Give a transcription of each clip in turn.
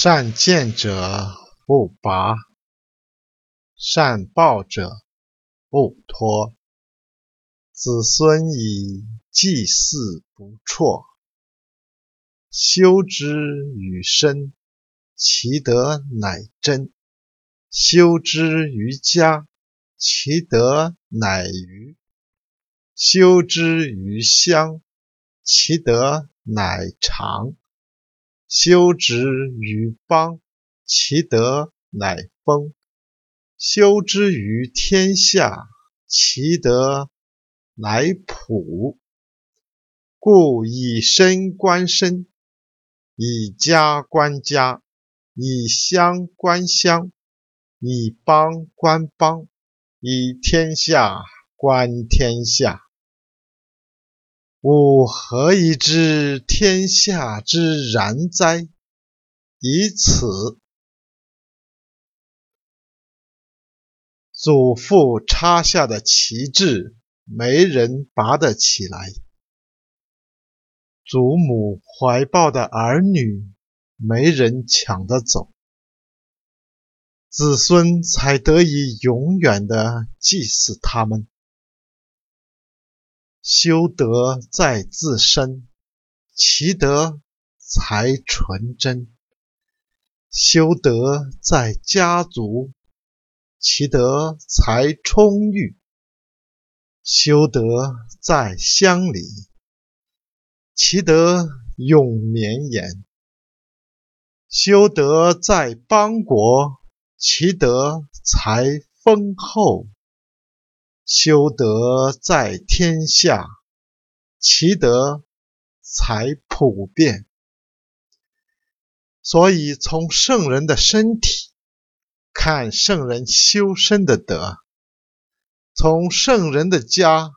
善见者不拔，善报者不脱。子孙以祭祀不辍，修之于身，其德乃真；修之于家，其德乃余；修之于乡，其德乃长。修之于邦，其德乃丰；修之于天下，其德乃普。故以身观身，以家观家，以乡观乡，以邦观邦，以天下观天下。吾何以知天下之然哉？以此。祖父插下的旗帜，没人拔得起来；祖母怀抱的儿女，没人抢得走。子孙才得以永远地祭祀他们。修德在自身，其德才纯真；修德在家族，其德才充裕；修德在乡里，其德永绵延；修德在邦国，其德才丰厚。修德在天下，其德才普遍。所以，从圣人的身体看圣人修身的德；从圣人的家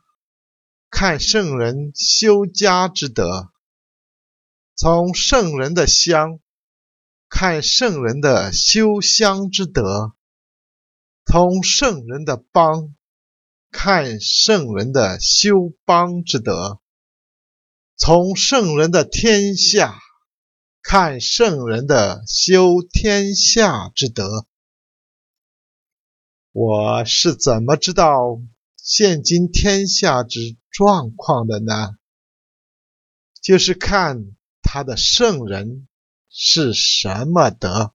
看圣人修家之德；从圣人的乡看圣人的修乡之德；从圣人的邦。看圣人的修邦之德，从圣人的天下看圣人的修天下之德。我是怎么知道现今天下之状况的呢？就是看他的圣人是什么德。